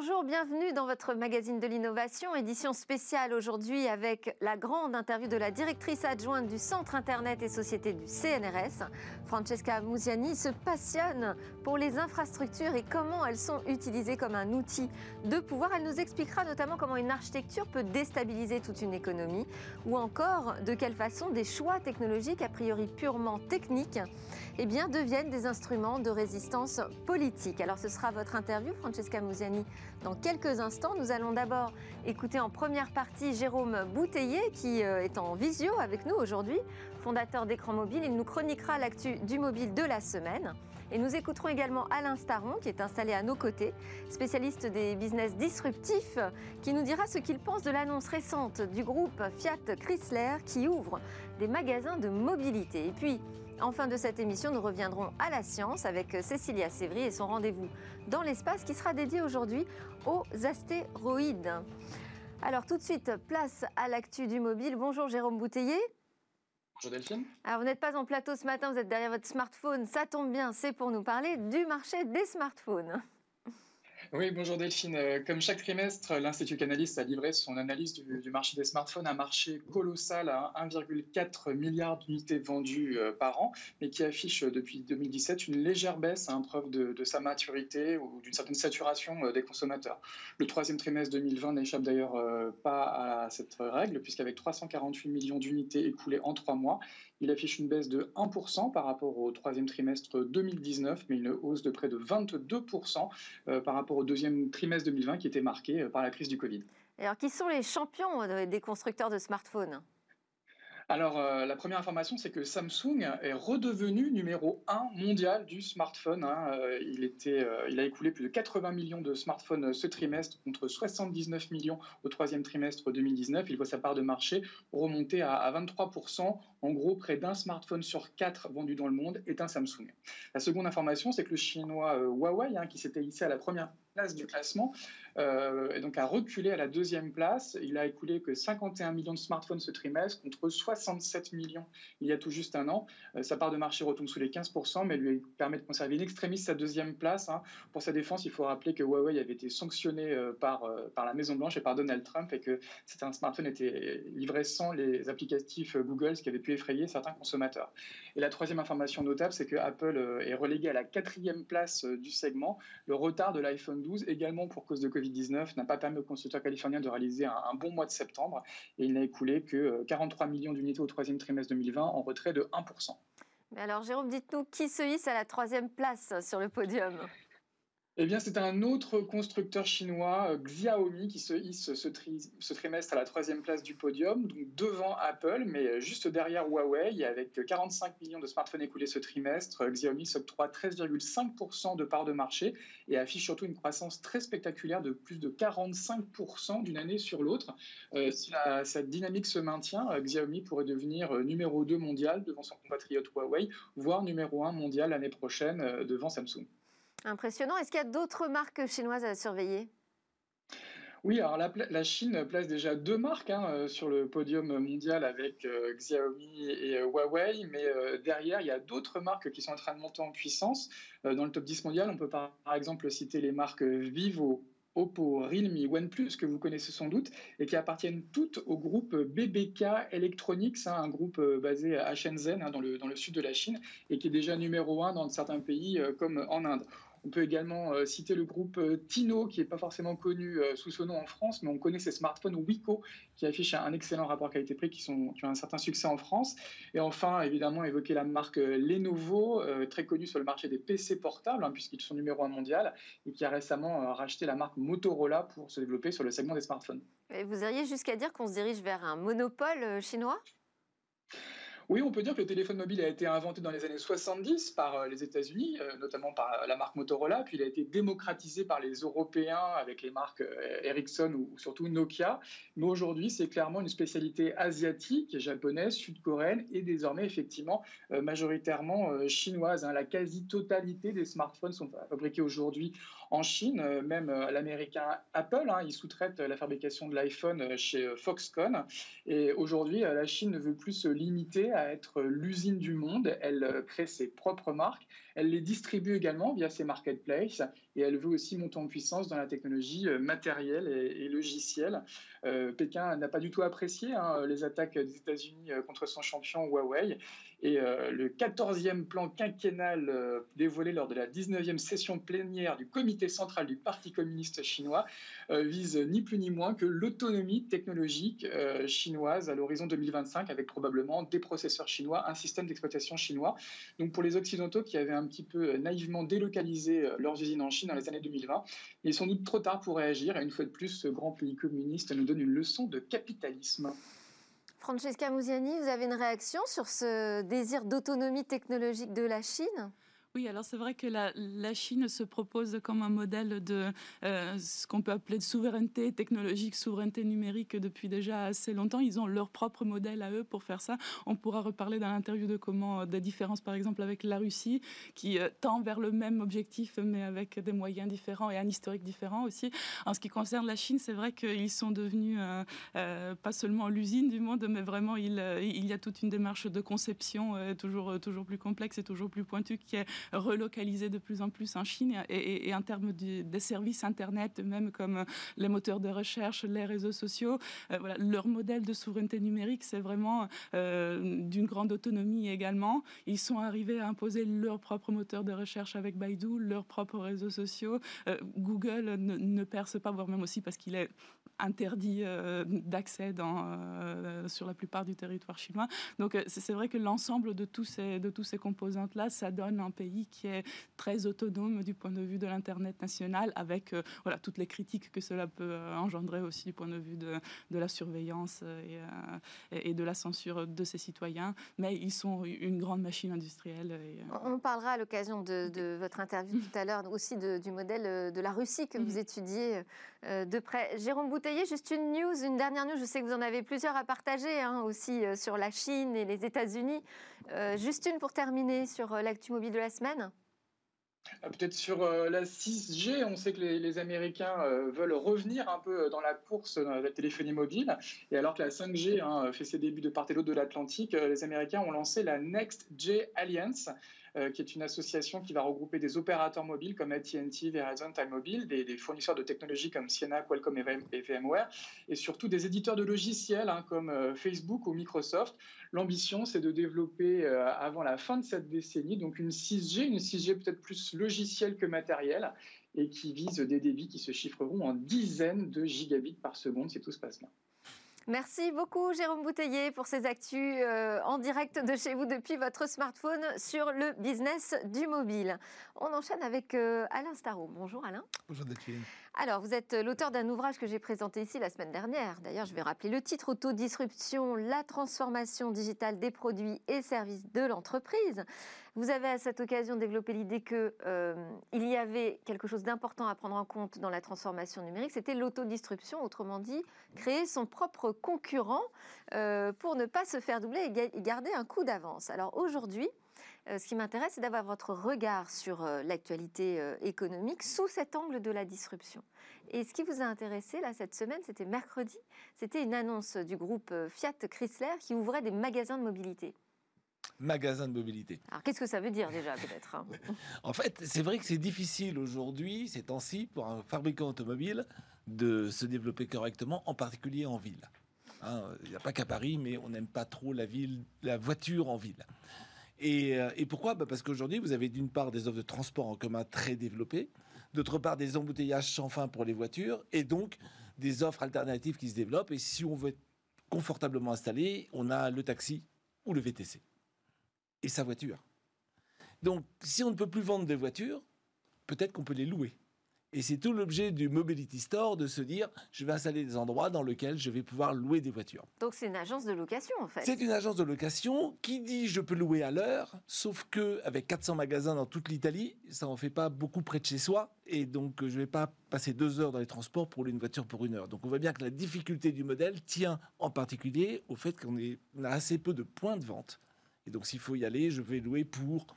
Bonjour, bienvenue dans votre magazine de l'innovation, édition spéciale aujourd'hui avec la grande interview de la directrice adjointe du Centre Internet et Société du CNRS. Francesca Musiani se passionne pour les infrastructures et comment elles sont utilisées comme un outil de pouvoir. Elle nous expliquera notamment comment une architecture peut déstabiliser toute une économie ou encore de quelle façon des choix technologiques a priori purement techniques eh bien, deviennent des instruments de résistance politique. Alors ce sera votre interview, Francesca Musiani, dans quelques instants. Nous allons d'abord écouter en première partie Jérôme Bouteiller, qui euh, est en visio avec nous aujourd'hui, fondateur d'Écran Mobile. Il nous chroniquera l'actu du mobile de la semaine. Et nous écouterons également Alain Staron, qui est installé à nos côtés, spécialiste des business disruptifs, qui nous dira ce qu'il pense de l'annonce récente du groupe Fiat Chrysler qui ouvre des magasins de mobilité. Et puis, en fin de cette émission, nous reviendrons à la science avec Cécilia Sévry et son rendez-vous dans l'espace qui sera dédié aujourd'hui aux astéroïdes. Alors tout de suite, place à l'actu du mobile. Bonjour Jérôme Bouteiller. Bonjour Delphine. Alors vous n'êtes pas en plateau ce matin, vous êtes derrière votre smartphone. Ça tombe bien, c'est pour nous parler du marché des smartphones. Oui, bonjour Delphine. Euh, comme chaque trimestre, l'Institut Canalys a livré son analyse du, marché des smartphones, un marché colossal à 1,4 milliard d'unités vendues euh, par an, mais qui affiche euh, depuis 2017 une légère baisse, hein, preuve de, sa maturité ou d'une certaine saturation des consommateurs. Le troisième trimestre 2020 n'échappe d'ailleurs pas à cette règle, puisqu'avec 348 millions d'unités écoulées en trois mois, il affiche une baisse de 1% par rapport au troisième trimestre 2019, mais une hausse de près de 22% euh, par rapport au deuxième trimestre 2020 qui était marqué euh, par la crise du Covid. alors, qui sont les champions euh, des constructeurs de smartphones? Alors, euh, la première information, c'est que Samsung est redevenu numéro 1 mondial du smartphone. Hein. Euh, euh, il a écoulé plus de 80 millions de smartphones ce trimestre contre 79 millions au troisième trimestre 2019. Il voit sa part de marché remonter à, 23%. En gros, près d'un smartphone sur quatre vendu dans le monde est un Samsung. La seconde information, c'est que le chinois Huawei, hein, qui s'était hissé à la première du classement, et donc a reculé à la deuxième place. Il a écoulé que 51 millions de smartphones ce trimestre contre 60 67 millions il y a tout juste un an. Euh, sa part de marché retombe sous les 15%, mais lui permet de conserver une extrémiste sa deuxième place. Hein. Pour sa défense, il faut rappeler que Huawei avait été sanctionné euh, par, euh, par la Maison-Blanche et par Donald Trump et que un smartphone était livré sans les applicatifs Google, ce qui avait pu effrayer certains consommateurs. Et la troisième information notable, c'est que Apple est relégué à la quatrième place du segment. Le retard de l'iPhone 12, également pour cause de Covid-19, n'a pas permis aux constructeurs californiens de réaliser un, bon mois de septembre et il n'a écoulé que 43 millions d'unités au troisième trimestre 2020 en retrait de 1%. Mais alors Jérôme, dites-nous qui se hisse à la troisième place sur le podium? Eh bien, c'est un autre constructeur chinois, euh, Xiaomi, qui se hisse ce, trimestre à la troisième place du podium, donc devant Apple, mais euh, juste derrière Huawei. Avec 45 millions de smartphones écoulés ce trimestre, euh, Xiaomi s'octroie 13,5% de part de marché et affiche surtout une croissance très spectaculaire de plus de 45% d'une année sur l'autre. si cette dynamique se maintient, Xiaomi pourrait devenir numéro 2 mondial devant son compatriote Huawei, voire numéro 1 mondial l'année prochaine devant Samsung. Impressionnant. Est-ce qu'il y a d'autres marques chinoises à surveiller? Oui, alors la, Chine place déjà deux marques hein, euh, sur le podium mondial avec euh, Xiaomi et euh, Huawei, mais derrière, il y a d'autres marques qui sont en train de monter en puissance. dans le top 10 mondial, on peut par, exemple citer les marques Vivo, Oppo, Realme, OnePlus, que vous connaissez sans doute, et qui appartiennent toutes au groupe BBK Electronics, hein, un groupe basé à Shenzhen, hein, dans, le, dans le sud de la Chine, et qui est déjà numéro un dans certains pays comme en Inde. On peut également euh, citer le groupe euh, Tino, qui n'est pas forcément connu euh, sous ce nom en France, mais on connaît ses smartphones Wiko, qui affichent un excellent rapport qualité-prix, qui, ont un certain succès en France. Et enfin, évidemment, évoquer la marque Lenovo, très connue sur le marché des PC portables, hein, puisqu'ils sont numéro un mondial, et qui a récemment racheté la marque Motorola pour se développer sur le segment des smartphones. Et vous iriez jusqu'à dire qu'on se dirige vers un monopole chinois? Oui, on peut dire que le téléphone mobile a été inventé dans les années 70 par euh, les États-Unis, euh, notamment par la marque Motorola, puis il a été démocratisé par les Européens avec les marques euh, Ericsson ou surtout Nokia. Mais aujourd'hui, c'est clairement une spécialité asiatique, japonaise, sud-coréenne et désormais effectivement majoritairement chinoise. Hein. La quasi-totalité des smartphones sont fabriqués aujourd'hui en Chine, même l'américain Apple, hein, il sous-traite la fabrication de l'iPhone chez Foxconn. Et aujourd'hui, la Chine ne veut plus se limiter à être l'usine du monde. Elle crée ses propres marques. Elle les distribue également via ses marketplaces et elle veut aussi monter en puissance dans la technologie matérielle et, logicielle. Pékin n'a pas du tout apprécié hein, les attaques des États-Unis contre son champion Huawei. Et le 14e plan quinquennal dévoilé lors de la 19e session plénière du comité central du Parti communiste chinois vise ni plus ni moins que l'autonomie technologique euh, chinoise à l'horizon 2025 avec probablement des processeurs chinois, un système d'exploitation chinois. Donc pour les Occidentaux qui avaient un petit peu euh, naïvement délocalisé euh, leurs usines en Chine dans les années 2020, il est sans doute trop tard pour réagir et une fois de plus, ce grand pays communiste nous donne une leçon de capitalisme. Francesca Musiani, vous avez une réaction sur ce désir d'autonomie technologique de la Chine? Oui, alors c'est vrai que la, Chine se propose comme un modèle de euh, ce qu'on peut appeler de souveraineté technologique, souveraineté numérique depuis déjà assez longtemps. Ils ont leur propre modèle à eux pour faire ça. On pourra reparler dans l'interview de comment des différences, par exemple, avec la Russie, qui euh, tend vers le même objectif, mais avec des moyens différents et un historique différent aussi. En ce qui concerne la Chine, c'est vrai qu'ils sont devenus euh, pas seulement l'usine du monde, mais vraiment il, il y a toute une démarche de conception toujours, toujours plus complexe et toujours plus pointue qui est relocaliser de plus en plus en Chine et, en termes des services Internet, même comme les moteurs de recherche, les réseaux sociaux. Euh, voilà, leur modèle de souveraineté numérique, c'est vraiment euh, d'une grande autonomie également. Ils sont arrivés à imposer leur propre moteur de recherche avec Baidu, leurs propres réseaux sociaux. Euh, Google ne, perce pas, voire même aussi parce qu'il est interdit d'accès sur la plupart du territoire chinois. Donc c'est vrai que l'ensemble de tous ces, ces composantes-là, ça donne un pays qui est très autonome du point de vue de l'Internet national, avec euh, voilà, toutes les critiques que cela peut euh, engendrer aussi du point de vue de, de la surveillance euh, et, et, de la censure de ses citoyens. Mais ils sont une grande machine industrielle. On parlera à l'occasion de, votre interview tout à l'heure aussi du modèle de la Russie que vous mhm. étudiez de près. Jérôme Bouteiller, juste une news, une dernière news. Je sais que vous en avez plusieurs à partager hein, aussi sur la Chine et les États-Unis. juste une pour terminer sur l'actu mobile de la semaine ah, Peut-être sur euh, la 6G, on sait que les, Américains euh, veulent revenir un peu dans la course dans la téléphonie mobile. Et alors que la 5G hein, fait ses débuts de part et d'autre de l'Atlantique, euh, les Américains ont lancé la Next G Alliance. Euh, qui est une association qui va regrouper des opérateurs mobiles comme AT&T, Verizon, Time Mobile, des, fournisseurs de technologies comme Ciena, Qualcomm et, VMware, et surtout des éditeurs de logiciels hein, comme euh, Facebook ou Microsoft. L'ambition, c'est de développer euh, avant la fin de cette décennie donc une 6G, une 6G peut-être plus logicielle que matérielle, et qui vise des débits qui se chiffreront en dizaines de gigabits par seconde si tout se passe bien. Merci beaucoup Jérôme Bouteiller pour ces actus euh, en direct de chez vous depuis votre smartphone sur le business du mobile. On enchaîne avec euh, Alain Starot. Bonjour Alain. Bonjour Delphine. Alors, vous êtes l'auteur d'un ouvrage que j'ai présenté ici la semaine dernière. D'ailleurs, je vais rappeler le titre Autodisruption, la transformation digitale des produits et services de l'entreprise. Vous avez à cette occasion développé l'idée qu'il euh, y avait quelque chose d'important à prendre en compte dans la transformation numérique, c'était l'autodisruption, autrement dit, créer son propre concurrent euh, pour ne pas se faire doubler et garder un coup d'avance. Alors aujourd'hui, euh, ce qui m'intéresse, c'est d'avoir votre regard sur euh, l'actualité euh, économique sous cet angle de la disruption. Et ce qui vous a intéressé là cette semaine, c'était mercredi, c'était une annonce du groupe Fiat Chrysler qui ouvrait des magasins de mobilité. Magasins de mobilité. Alors qu'est-ce que ça veut dire déjà peut-être hein? En fait, c'est vrai que c'est difficile aujourd'hui, ces temps-ci, pour un fabricant automobile de se développer correctement, en particulier en ville. Hein, il n'y a pas qu'à Paris, mais on n'aime pas trop la ville, la voiture en ville. Euh, et, pourquoi? Bah, Parce qu'aujourd'hui, vous avez d'une part des offres de transport en commun très développées, d'autre part des embouteillages sans fin pour les voitures, et donc des offres alternatives qui se développent. Et si on veut être confortablement installé, on a le taxi ou le VTC et sa voiture. Donc, si on ne peut plus vendre des voitures, peut-être qu'on peut les louer. Et c'est tout l'objet du Mobility Store de se dire, je vais installer des endroits dans lesquels je vais pouvoir louer des voitures. Donc c'est une agence de location en fait. C'est une agence de location qui dit je peux louer à l'heure, sauf que avec 400 magasins dans toute l'Italie, ça en fait pas beaucoup près de chez soi, et donc je vais pas passer deux heures dans les transports pour louer une voiture pour une heure. Donc on voit bien que la difficulté du modèle tient en particulier au fait qu'on a assez peu de points de vente. Et donc s'il faut y aller, je vais louer pour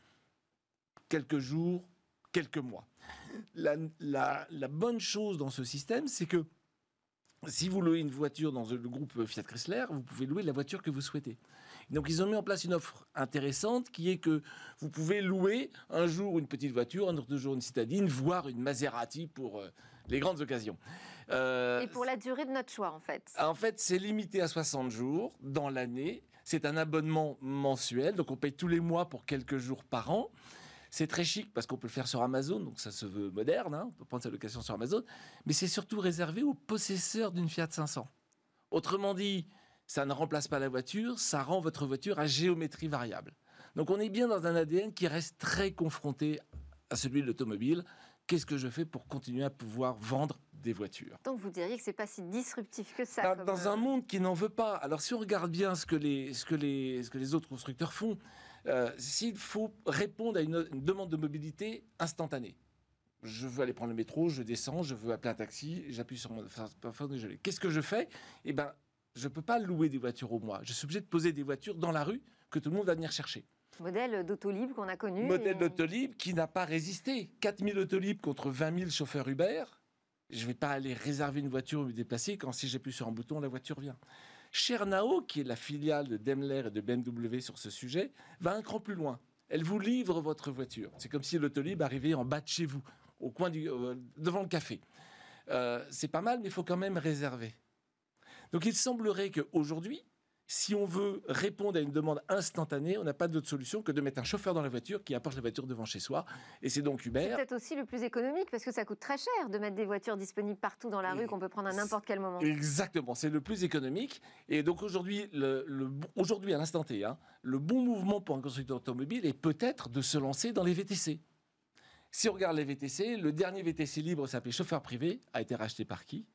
quelques jours, quelques mois la, bonne chose dans ce système, c'est que si vous louez une voiture dans le groupe Fiat Chrysler, vous pouvez louer la voiture que vous souhaitez. Donc ils ont mis en place une offre intéressante qui est que vous pouvez louer un jour une petite voiture, un autre jour une citadine, voire une Maserati pour euh, les grandes occasions. Euh, Et pour la durée de notre choix, en fait En fait, c'est limité à 60 jours dans l'année. C'est un abonnement mensuel, donc on paye tous les mois pour quelques jours par an. C'est très chic parce qu'on peut le faire sur Amazon, donc ça se veut moderne, hein. on peut prendre sa location sur Amazon, mais c'est surtout réservé aux possesseurs d'une Fiat 500. Autrement dit, ça ne remplace pas la voiture, ça rend votre voiture à géométrie variable. Donc on est bien dans un ADN qui reste très confronté à celui de l'automobile. Qu'est-ce que je fais pour continuer à pouvoir vendre des voitures? Donc vous diriez que c'est pas si disruptif que ça. Dans, un euh, monde qui n'en veut pas. Alors si on regarde bien ce que les, ce que les, ce que les autres constructeurs font, euh, s'il faut répondre à une, demande de mobilité instantanée, je veux aller prendre le métro, je descends, je veux appeler un taxi, j'appuie sur mon Qu'est-ce que je fais? Eh ben, je ne peux pas louer des voitures au mois. Je suis obligé de poser des voitures dans la rue que tout le monde va venir chercher. Modèle d'autolib qu'on a connu. Modèle d'autolib qui n'a pas résisté. 4000 autolib contre 20 000 chauffeurs Uber. Je ne vais pas aller réserver une voiture ou me déplacer quand si j'appuie sur un bouton, la voiture vient. Chernao, qui est la filiale de Daimler et de BMW sur ce sujet, va un cran plus loin. Elle vous livre votre voiture. C'est comme si l'autolib arrivait en bas de chez vous, au coin du, euh, devant le café. Euh, c'est pas mal, mais il faut quand même réserver. Donc il semblerait qu'aujourd'hui, si on veut répondre à une demande instantanée, on n'a pas d'autre solution que de mettre un chauffeur dans la voiture qui apporte la voiture devant chez soi. Et c'est donc Uber. C'est peut-être aussi le plus économique parce que ça coûte très cher de mettre des voitures disponibles partout dans la rue qu'on peut prendre à n'importe quel moment. Exactement, c'est le plus économique. Et donc aujourd'hui, le, aujourd'hui à l'instant T, hein, le bon mouvement pour un constructeur automobile est peut-être de se lancer dans les VTC. Si on regarde les VTC, le dernier VTC libre s'appelait chauffeur privé, a été racheté par qui?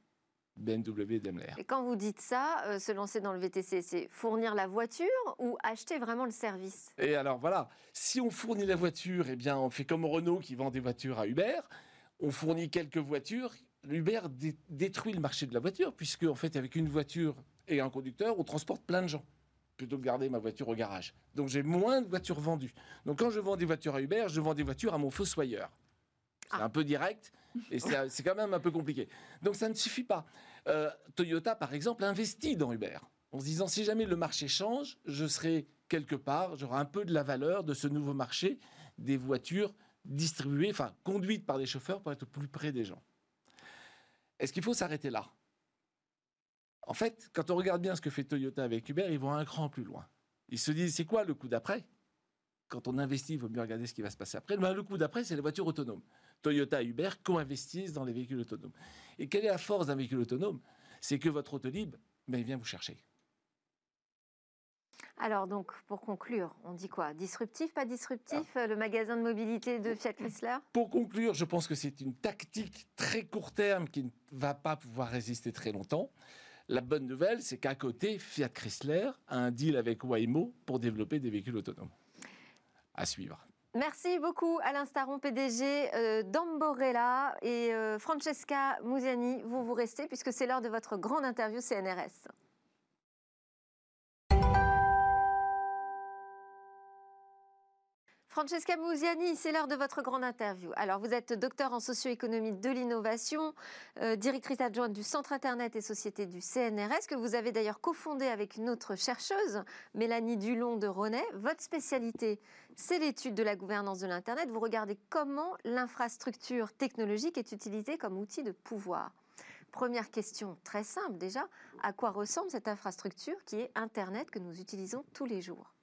BMW Daimler. Et quand vous dites ça, euh, se lancer dans le VTC, c'est fournir la voiture ou acheter vraiment le service? Et alors voilà, si on fournit la voiture, eh bien on fait comme Renault qui vend des voitures à Uber, on fournit quelques voitures, Uber détruit le marché de la voiture puisque en fait avec une voiture et un conducteur, on transporte plein de gens plutôt que de garder ma voiture au garage. Donc j'ai moins de voitures vendues. Donc quand je vends des voitures à Uber, je vends des voitures à mon fossoyeur. C'est ah. un peu direct et c'est quand même un peu compliqué. Donc ça ne suffit pas. Euh, Toyota, par exemple, investit dans Uber en se disant si jamais le marché change, je serai quelque part, j'aurai un peu de la valeur de ce nouveau marché des voitures distribuées, enfin conduites par des chauffeurs pour être plus près des gens. Est-ce qu'il faut s'arrêter là? En fait, quand on regarde bien ce que fait Toyota avec Uber, ils vont un cran plus loin. Ils se disent c'est quoi le coup d'après? Quand on investit, il vaut mieux regarder ce qui va se passer après. le coup d'après, c'est les voitures autonomes. Toyota et Uber co-investissent dans les véhicules autonomes. Et quelle est la force d'un véhicule autonome? C'est que votre autolib, ben, il vient vous chercher. Alors donc, pour conclure, on dit quoi? Disruptif, pas disruptif, ah. le magasin de mobilité de Fiat Chrysler? Pour conclure, je pense que c'est une tactique très court terme qui ne va pas pouvoir résister très longtemps. La bonne nouvelle, c'est qu'à côté, Fiat Chrysler a un deal avec Waymo pour développer des véhicules autonomes. À suivre. Merci beaucoup Alain Staron, PDG euh, d'Amborella et euh, Francesca Musiani, vous vous restez puisque c'est l'heure de votre grande interview CNRS. Francesca Musiani, c'est l'heure de votre grande interview. Alors, vous êtes docteur en socio-économie de l'innovation, euh, directrice adjointe du Centre Internet et Société du CNRS, que vous avez d'ailleurs cofondé avec une autre chercheuse, Mélanie Dulon de Ronet. Votre spécialité, c'est l'étude de la gouvernance de l'Internet. Vous regardez comment l'infrastructure technologique est utilisée comme outil de pouvoir. Première question très simple déjà, à quoi ressemble cette infrastructure qui est Internet que nous utilisons tous les jours?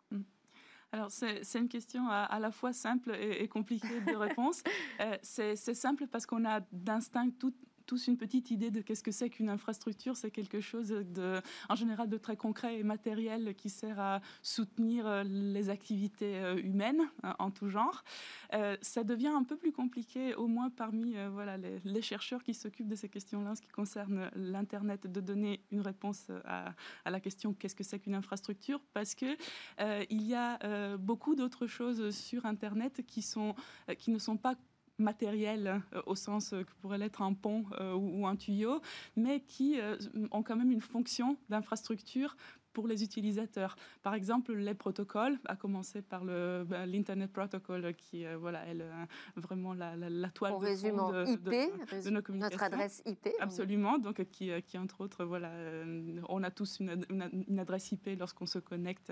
Alors, c'est une question à, la fois simple et, compliquée de réponse. Euh, c'est simple parce qu'on a d'instinct tout, tous une petite idée de qu'est-ce que c'est qu'une infrastructure. C'est quelque chose de, en général de très concret et matériel qui sert à soutenir euh, les activités euh, humaines hein, en tout genre. Euh, ça devient un peu plus compliqué, au moins parmi les, chercheurs qui s'occupent de ces questions-là, en ce qui concerne l'Internet, de donner une réponse à, la question qu'est-ce que c'est qu'une infrastructure, parce que il y a beaucoup d'autres choses sur Internet qui, qui ne sont pas matériels euh, au sens que pourrait l'être un pont euh, ou, un tuyau, mais qui euh, ont quand même une fonction d'infrastructure pour les utilisateurs. Par exemple, les protocoles, à commencer par bah, l'Internet Protocol, qui voilà, est vraiment la, la, toile de de, IP, de, nos communications. Notre adresse IP. Absolument, donc qui, qui entre autres, voilà, on a tous une, une, adresse IP lorsqu'on se connecte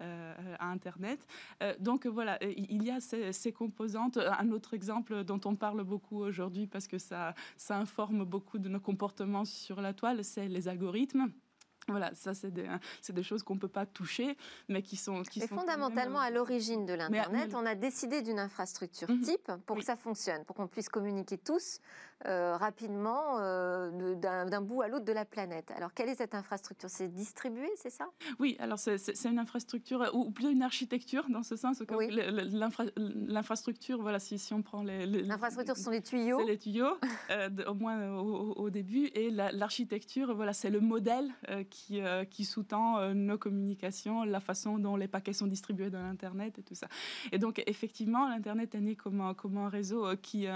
à Internet. donc voilà, il y a ces, ces composantes. Un autre exemple dont on parle beaucoup aujourd'hui parce que ça, ça informe beaucoup de nos comportements sur la toile, c'est les algorithmes. Voilà, ça c'est des, des, choses qu'on ne peut pas toucher, mais qui sont... Qui sont fondamentalement, à l'origine de l'Internet, on a décidé d'une infrastructure mhm. type pour que ça fonctionne, pour qu'on puisse communiquer tous euh, rapidement euh, d'un bout à l'autre de la planète. Alors, quelle est cette infrastructure? C'est distribué, c'est ça? Oui, alors c'est une infrastructure, ou plutôt une architecture, dans ce sens. Oui. L'infrastructure, voilà, si, si, on prend les... L'infrastructure, ce sont les tuyaux C'est les tuyaux, euh, au moins au, début, et l'architecture, voilà, c'est le modèle qui, qui sous-tend nos communications, la façon dont les paquets sont distribués dans l'Internet et tout ça. Et donc, effectivement, l'Internet est né comme comme un réseau qui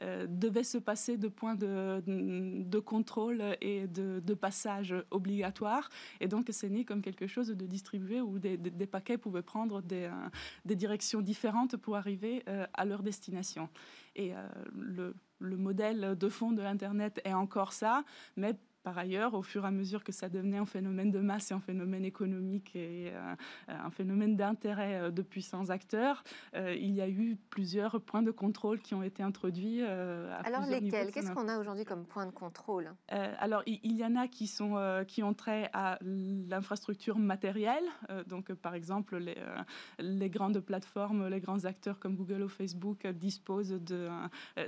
devait se passer de points de, contrôle et de, passage obligatoire. Et donc, c'est né comme quelque chose de distribué où des, paquets pouvaient prendre des, euh, des, directions différentes pour arriver euh, à leur destination. Et euh, le, le modèle de fond de l'Internet est encore ça, mais par ailleurs, au fur et à mesure que ça devenait un phénomène de masse et un phénomène économique et euh, un phénomène d'intérêt euh, de puissants acteurs, euh, il y a eu plusieurs points de contrôle qui ont été introduits. alors lesquels? Qu'est-ce qu'on a aujourd'hui comme point de contrôle? Alors il, y en a qui, sont, qui ont trait à l'infrastructure matérielle. donc par exemple, les, les grandes plateformes, les grands acteurs comme Google ou Facebook disposent de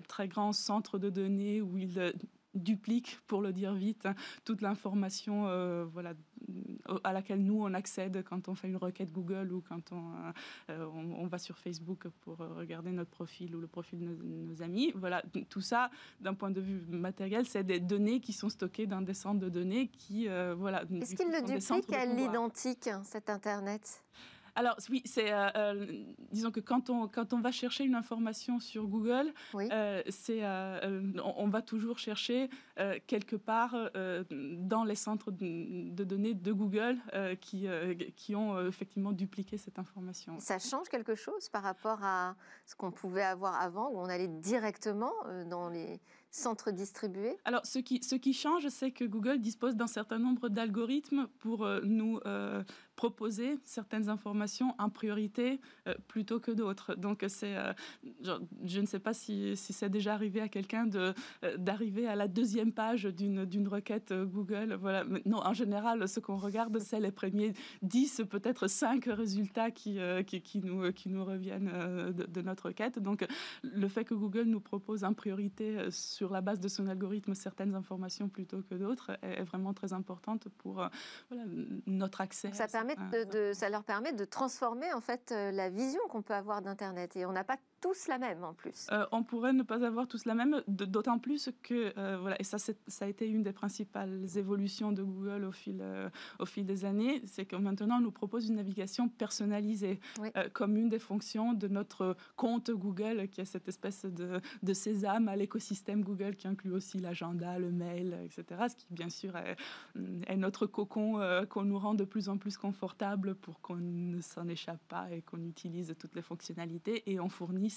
très grands centres de données où ils duplique, pour le dire vite, toute l'information euh, voilà, à laquelle nous on accède quand on fait une requête Google ou quand on, euh, on, va sur Facebook pour regarder notre profil ou le profil de nos, amis. Voilà, tout ça, d'un point de vue matériel, c'est des données qui sont stockées dans des centres de données qui, euh, voilà. Est-ce qu'il le duplique à l'identique, cet Internet? Alors oui, c'est euh, euh, disons que quand on quand on va chercher une information sur Google, euh, c'est on, va toujours chercher quelque part dans les centres de, données de Google qui qui ont effectivement dupliqué cette information. Ça change quelque chose par rapport à ce qu'on pouvait avoir avant, où on allait directement dans les centres distribués? Alors, ce qui, ce qui change, c'est que Google dispose d'un certain nombre d'algorithmes pour euh, nous euh, proposer certaines informations en priorité euh, plutôt que d'autres. Donc, c'est, je ne sais pas si, si c'est déjà arrivé à quelqu'un de, d'arriver à la deuxième page d'une, d'une requête Google. Voilà. non, en général, ce qu'on regarde, c'est les premiers 10, peut-être 5 résultats qui, qui, qui, nous, qui nous reviennent de, de, notre requête. Donc, le fait que Google nous propose en priorité sur la base de son algorithme certaines informations plutôt que d'autres est, vraiment très importante pour euh, notre accès. Ça, permet de, ça leur permet de transformer en fait euh, la vision qu'on peut avoir d'Internet. Et on n'a pas tous la même en plus. Euh, on pourrait ne pas avoir tous la même, d'autant plus que, voilà, et ça, ça a été une des principales évolutions de Google au fil, au fil des années, c'est que maintenant on nous propose une navigation personnalisée comme une des fonctions de notre compte Google, qui est cette espèce de, de sésame à l'écosystème Google qui inclut aussi l'agenda, le mail, etc. Ce qui, bien sûr, est, notre cocon euh, qu'on nous rend de plus en plus confortable pour qu'on ne s'en échappe pas et qu'on utilise toutes les fonctionnalités et on fournisse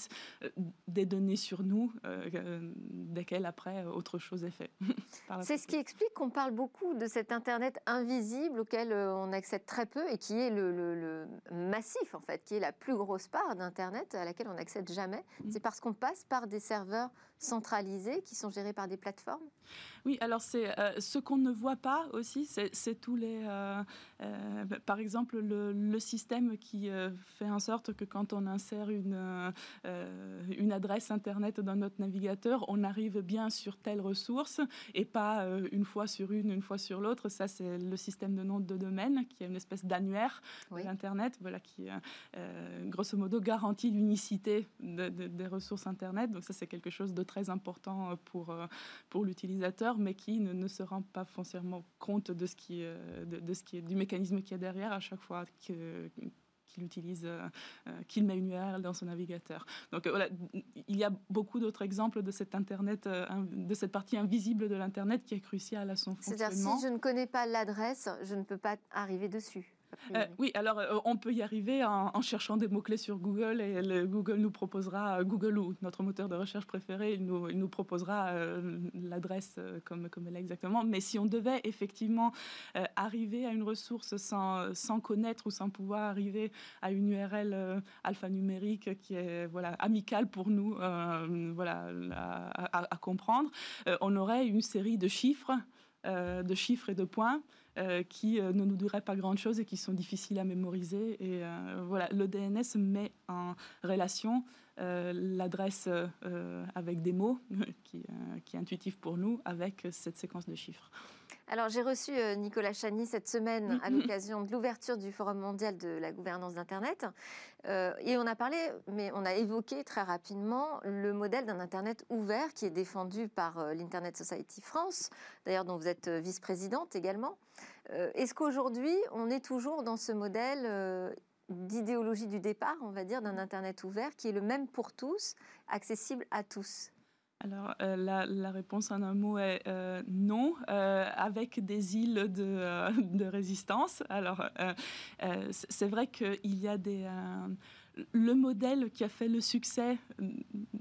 euh, des données sur nous, euh, desquelles après autre chose est fait. C'est ce qui explique qu'on parle beaucoup de cet Internet invisible auquel on accède très peu et qui est le, le massif, en fait, qui est la plus grosse part d'Internet à laquelle on n'accède jamais. Mm. C'est parce qu'on passe par des serveurs centralisés qui sont gérés par des plateformes? Oui, alors c'est euh, ce qu'on ne voit pas aussi, c'est tous les, euh, euh, par exemple le, système qui fait en sorte que quand on insère une une adresse internet dans notre navigateur, on arrive bien sur telle ressource et pas une fois sur une, une fois sur l'autre. Ça c'est le système de nom de domaine qui est une espèce d'annuaire de l'internet, voilà qui grosso modo garantit l'unicité des ressources internet. Donc ça c'est quelque chose de très important euh, pour, euh, pour l'utilisateur, mais qui ne, ne, se rend pas foncièrement compte de ce qui, de, de ce qui est, du mécanisme qui est derrière à chaque fois que qu'il utilise, qu'il met une URL dans son navigateur. Donc voilà, il y a beaucoup d'autres exemples de cet Internet, de cette partie invisible de l'Internet qui est cruciale à son fonctionnement. C'est-à-dire si je ne connais pas l'adresse, je ne peux pas arriver dessus. Euh, oui, alors euh, on peut y arriver en, cherchant des mots-clés sur Google et Google nous proposera, Google ou notre moteur de recherche préféré, il nous, il nous proposera euh, l'adresse comme, comme elle est exactement. Mais si on devait effectivement arriver à une ressource sans, sans, connaître ou sans pouvoir arriver à une URL alphanumérique qui est voilà, amicale pour nous voilà, à, à comprendre, on aurait une série de chiffres. de chiffres et de points euh, qui euh, ne nous diraient pas grand-chose et qui sont difficiles à mémoriser. Et euh, voilà, le DNS met en relation l'adresse avec des mots, qui, qui, est intuitif pour nous, avec cette séquence de chiffres. Alors j'ai reçu Nicolas Chani cette semaine à l'occasion de l'ouverture du Forum mondial de la gouvernance d'Internet. et on a parlé, mais on a évoqué très rapidement le modèle d'un Internet ouvert qui est défendu par l'Internet Society France, d'ailleurs dont vous êtes vice-présidente également. Euh, est-ce qu'aujourd'hui, on est toujours dans ce modèle euh, d'idéologie du départ, on va dire, d'un Internet ouvert qui est le même pour tous, accessible à tous? Alors, euh, la, réponse en un mot est non, avec des îles de, de résistance. Alors, c'est vrai qu'il y a des le modèle qui a fait le succès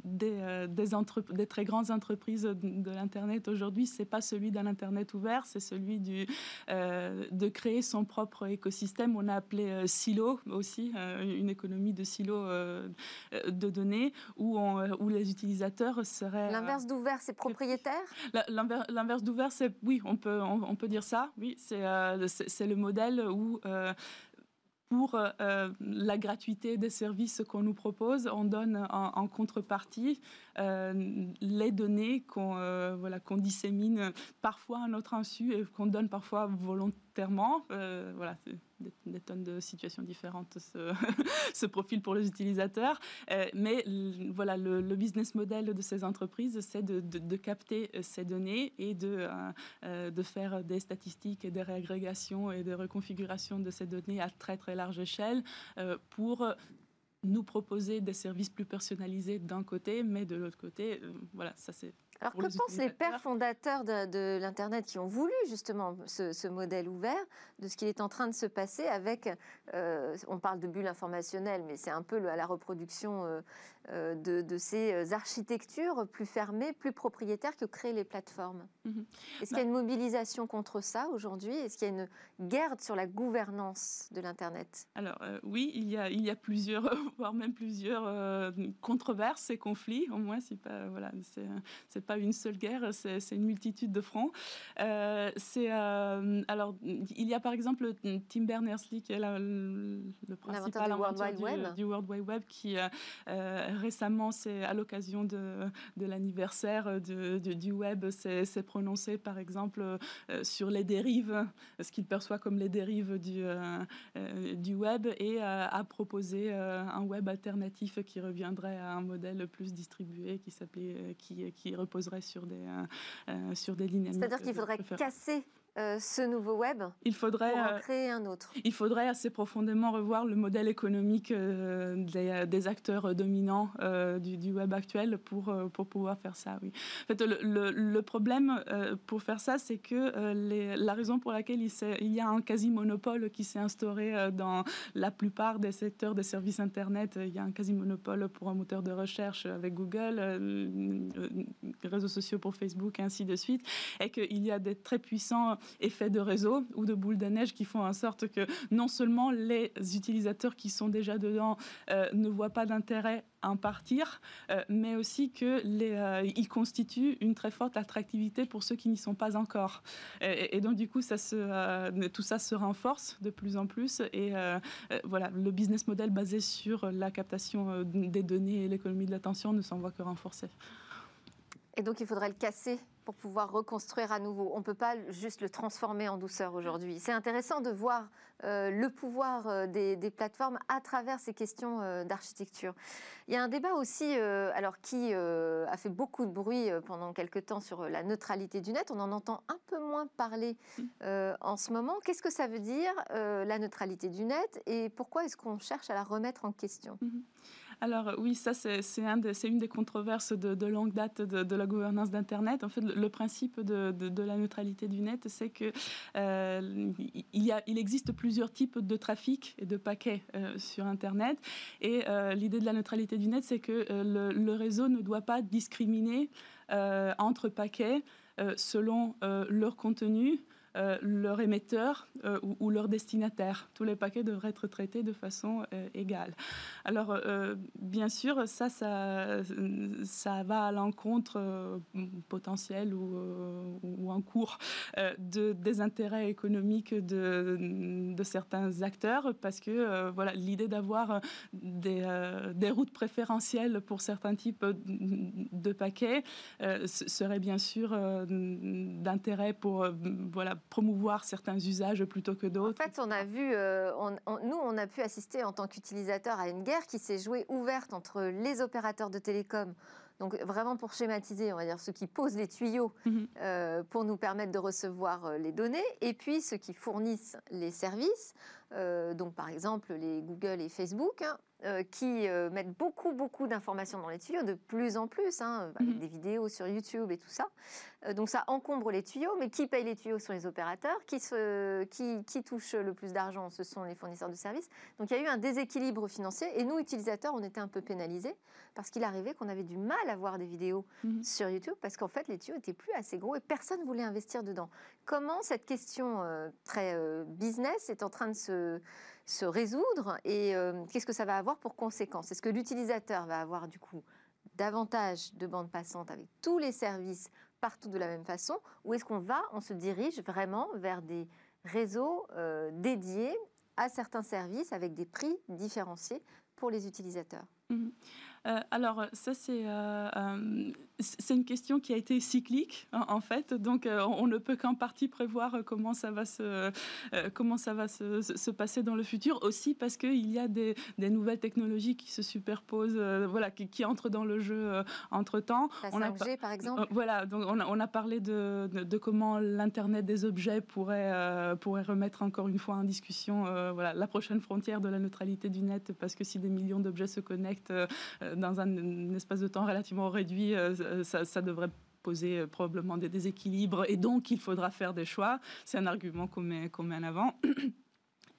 des, euh, des, très grandes entreprises de, l'Internet aujourd'hui, c'est pas celui d'un Internet ouvert, c'est celui du, euh, de créer son propre écosystème. On a appelé euh, silo aussi, une économie de silos de données, où, où les utilisateurs seraient... L'inverse d'ouvert, c'est propriétaire? L'inverse d'ouvert, c'est... Oui, on peut, on, peut dire ça. Oui, c'est le modèle où pour euh, euh, la gratuité des services qu'on nous propose, on donne en, contrepartie euh, les données qu'on voilà, qu'on dissémine parfois à notre insu et qu'on donne parfois volontairement. voilà, des, tonnes de situations différentes ce, profil pour les utilisateurs. Euh, mais voilà, le, business model de ces entreprises, c'est de, capter euh, ces données et de, euh, faire des statistiques et des réagrégations et des reconfigurations de ces données à très très large échelle pour nous proposer des services plus personnalisés d'un côté, mais de l'autre côté, voilà, ça c'est alors que pensent les pères fondateurs de, l'Internet qui ont voulu justement ce, modèle ouvert, de ce qu'il est en train de se passer avec, euh, on parle de bulle informationnelle, mais c'est un peu la reproduction euh, euh, de, ces architectures plus fermées, plus propriétaires que créent les plateformes. Mhm. Est-ce qu'il y a bah une mobilisation contre ça aujourd'hui? Est-ce qu'il y a une guerre sur la gouvernance de l'Internet? Alors oui, il y, a, il y a plusieurs, voire même plusieurs controverses et conflits, au moins c'est pas, voilà, c'est pas une seule guerre, c'est une multitude de fronts. Euh, c'est euh, alors il y a par exemple Tim Berners-Lee qui est le principal du World Wide Web, du, World Wide Web qui euh, récemment, c'est à l'occasion de, de l'anniversaire du web, s'est prononcé par exemple sur les dérives, ce qu'il perçoit comme les dérives du, du web et a proposé un web alternatif qui reviendrait à un modèle plus distribué qui qui, qui repose sur des, euh, euh, sur des lignes. C'est-à-dire qu'il faudrait casser euh, ce nouveau web il faudrait, pour en créer un autre Il faudrait assez profondément revoir le modèle économique des, des, acteurs dominants du, du, web actuel pour, pour pouvoir faire ça. Oui. En fait, le, le, problème pour faire ça, c'est que les, la raison pour laquelle il, il y a un quasi-monopole qui s'est instauré dans la plupart des secteurs des services Internet, il y a un quasi-monopole pour un moteur de recherche avec Google, réseaux sociaux pour Facebook, et ainsi de suite, et qu'il y a des très puissants effets de réseau ou de boules de neige qui font en sorte que non seulement les utilisateurs qui sont déjà dedans euh, ne voient pas d'intérêt à en partir, euh, mais aussi que euh, constituent une très forte attractivité pour ceux qui n'y sont pas encore. Et, donc du coup, tout ça se renforce de plus en plus. Et voilà, le business model basé sur la captation des données et l'économie de l'attention ne s'en voit que renforcer. Et donc il faudrait le casser pour pouvoir reconstruire à nouveau. On ne peut pas juste le transformer en douceur aujourd'hui. C'est intéressant de voir euh, le pouvoir euh, des, plateformes à travers ces questions euh, d'architecture. Il y a un débat aussi, alors qui a fait beaucoup de bruit pendant quelques temps sur la neutralité du net. On en entend un peu moins parler en ce moment. Qu'est-ce que ça veut dire la neutralité du net et pourquoi est-ce qu'on cherche à la remettre en question? Mhm. Alors oui, ça c'est une des controverses de, longue date de, la gouvernance d'Internet. En fait, le, principe de, la neutralité du net, c'est que euh, il, existe plusieurs types de trafic et de paquets euh, sur Internet. Et euh, l'idée de la neutralité du net, c'est que le, réseau ne doit pas discriminer entre paquets selon leur contenu. Euh, leur émetteur euh, ou, leur destinataire. Tous les paquets devraient être traités de façon euh, égale. Alors, bien sûr, ça, ça, va à l'encontre potentiel ou, en cours de, des intérêts économiques de, de certains acteurs parce que voilà, l'idée d'avoir des, des, routes préférentielles pour certains types de paquets serait bien sûr d'intérêt pour voilà, promouvoir certains usages plutôt que d'autres. En fait, on a vu, euh, nous, on a pu assister en tant qu'utilisateur à une guerre qui s'est jouée ouverte entre les opérateurs de télécom. Donc vraiment pour schématiser, on va dire ceux qui posent les tuyaux mhm. euh, pour nous permettre de recevoir euh, les données, et puis ceux qui fournissent les services, donc par exemple les Google et Facebook, hein, euh, qui euh, mettent beaucoup, beaucoup d'informations dans les tuyaux, de plus en plus, hein, avec mhm. des vidéos sur YouTube et tout ça. Euh, donc ça encombre les tuyaux, mais qui paye les tuyaux sont les opérateurs, qui, se, qui, qui touche le plus d'argent, ce sont les fournisseurs de services. Donc il y a eu un déséquilibre financier, et nous, utilisateurs, on était un peu pénalisés, parce qu'il arrivait qu'on avait du mal à voir des vidéos mhm. sur YouTube, parce qu'en fait, les tuyaux étaient plus assez gros, et personne ne voulait investir dedans. Comment cette question très business est en train de se se résoudre et euh, qu'est-ce que ça va avoir pour conséquence Est-ce que l'utilisateur va avoir du coup davantage de bandes passantes avec tous les services partout de la même façon ou est-ce qu'on va, on se dirige vraiment vers des réseaux euh, dédiés à certains services avec des prix différenciés pour les utilisateurs? Mmh euh, alors, ça, c'est euh, euh, c'est une question qui a été cyclique, en, fait. Donc, on ne peut qu'en partie prévoir comment ça va se, comment ça va se, se, passer dans le futur. Aussi parce qu'il y a des, des, nouvelles technologies qui se superposent, voilà, qui, entrent dans le jeu entre-temps. La 5G, par exemple Voilà, donc on a, on a parlé de, de, comment l'Internet des objets pourrait, pourrait remettre encore une fois en discussion voilà, la prochaine frontière de la neutralité du net, parce que si des millions d'objets se connectent dans un, espace de temps relativement réduit, euh, ça, devrait poser euh, probablement des déséquilibres et donc il faudra faire des choix. C'est un argument qu'on met, met en avant.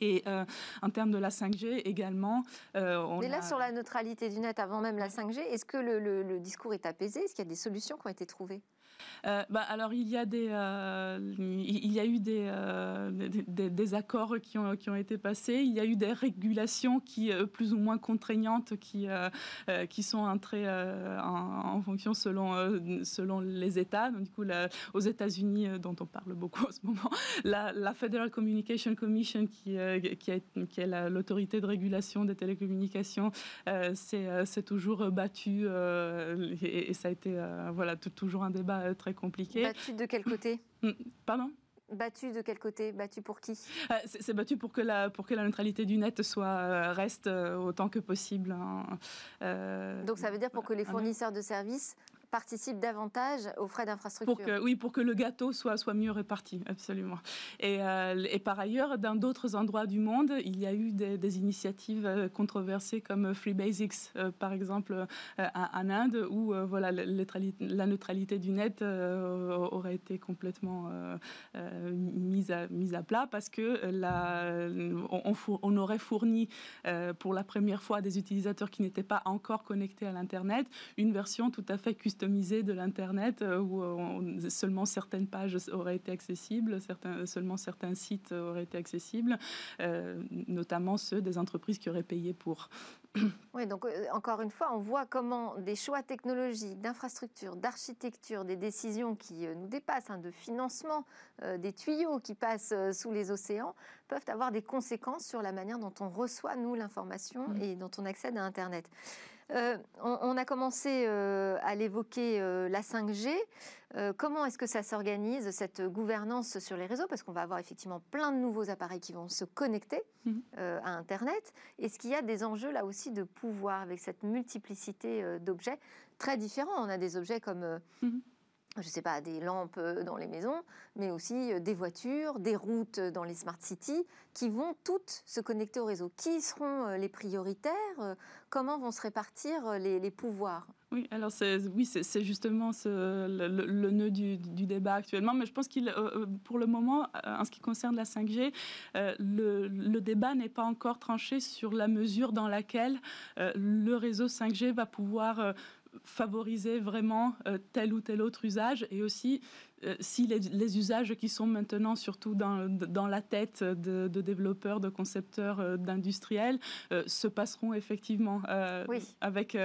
Et euh, en termes de la 5G également, on Mais là, sur la neutralité du net avant même la 5G, est-ce que le, le discours est apaisé? Est-ce qu'il y a des solutions qui ont été trouvées? Euh, bah, alors, il y, a des, euh, il y a eu des, euh, des, accords qui ont, qui ont été passés. Il y a eu des régulations qui, plus ou moins contraignantes qui, qui sont entrées en, fonction selon, selon les États. Donc, du coup, aux États-Unis, dont on parle beaucoup en ce moment, la, Federal Communication Commission, qui, qui, qui est l'autorité de régulation des télécommunications, c'est toujours battu et, ça a été voilà, toujours un débat très compliqué. Battu de quel côté hmm, Pardon? Battu de quel côté? Battu pour qui? Euh, C'est battu pour que, la, pour que la neutralité du net soit, euh, reste euh, autant que possible. Hein. Donc ça veut dire pour que les fournisseurs de services participe davantage aux frais d'infrastructure. Pour que, oui, pour que le gâteau soit, soit mieux réparti, absolument. Et, euh, et par ailleurs, dans d'autres endroits du monde, il y a eu des, initiatives euh, controversées comme Free Basics, euh, par exemple, en Inde, où voilà, la neutralité du net aurait été complètement mise, à, mise à plat parce que la, on, on, aurait fourni pour la première fois à des utilisateurs qui n'étaient pas encore connectés à l'Internet une version tout à fait customisée de l'Internet euh, où euh, seulement certaines pages auraient été accessibles, certains, seulement certains sites auraient été accessibles, euh, notamment ceux des entreprises qui auraient payé pour. Oui, donc encore une fois, on voit comment des choix technologiques, d'infrastructures, d'architecture, des décisions qui nous dépassent, hein, de financement, des tuyaux qui passent sous les océans, peuvent avoir des conséquences sur la manière dont on reçoit, nous, l'information mmh. et dont on accède à Internet. On, a commencé à l'évoquer la 5G. comment est-ce que ça s'organise, cette gouvernance sur les réseaux? Parce qu'on va avoir effectivement plein de nouveaux appareils qui vont se connecter mmh. à Internet. Est-ce qu'il y a des enjeux là aussi de pouvoir avec cette multiplicité d'objets très différents? On a des objets comme... Mmh je ne sais pas, des lampes euh, dans les maisons, mais aussi euh, des voitures, des routes dans les smart cities, qui vont toutes se connecter au réseau. Qui seront euh, les prioritaires Comment vont se répartir les, pouvoirs? Oui, alors c'est oui, justement le, nœud du, débat actuellement. Mais je pense qu'il, pour le moment, en ce qui concerne la 5G, le, le, débat n'est pas encore tranché sur la mesure dans laquelle le réseau 5G va pouvoir favoriser vraiment euh, tel ou tel autre usage et aussi euh, si les, usages qui sont maintenant surtout dans, dans la tête de, développeurs, de concepteurs, euh, d'industriels se passeront effectivement. oui. Avec,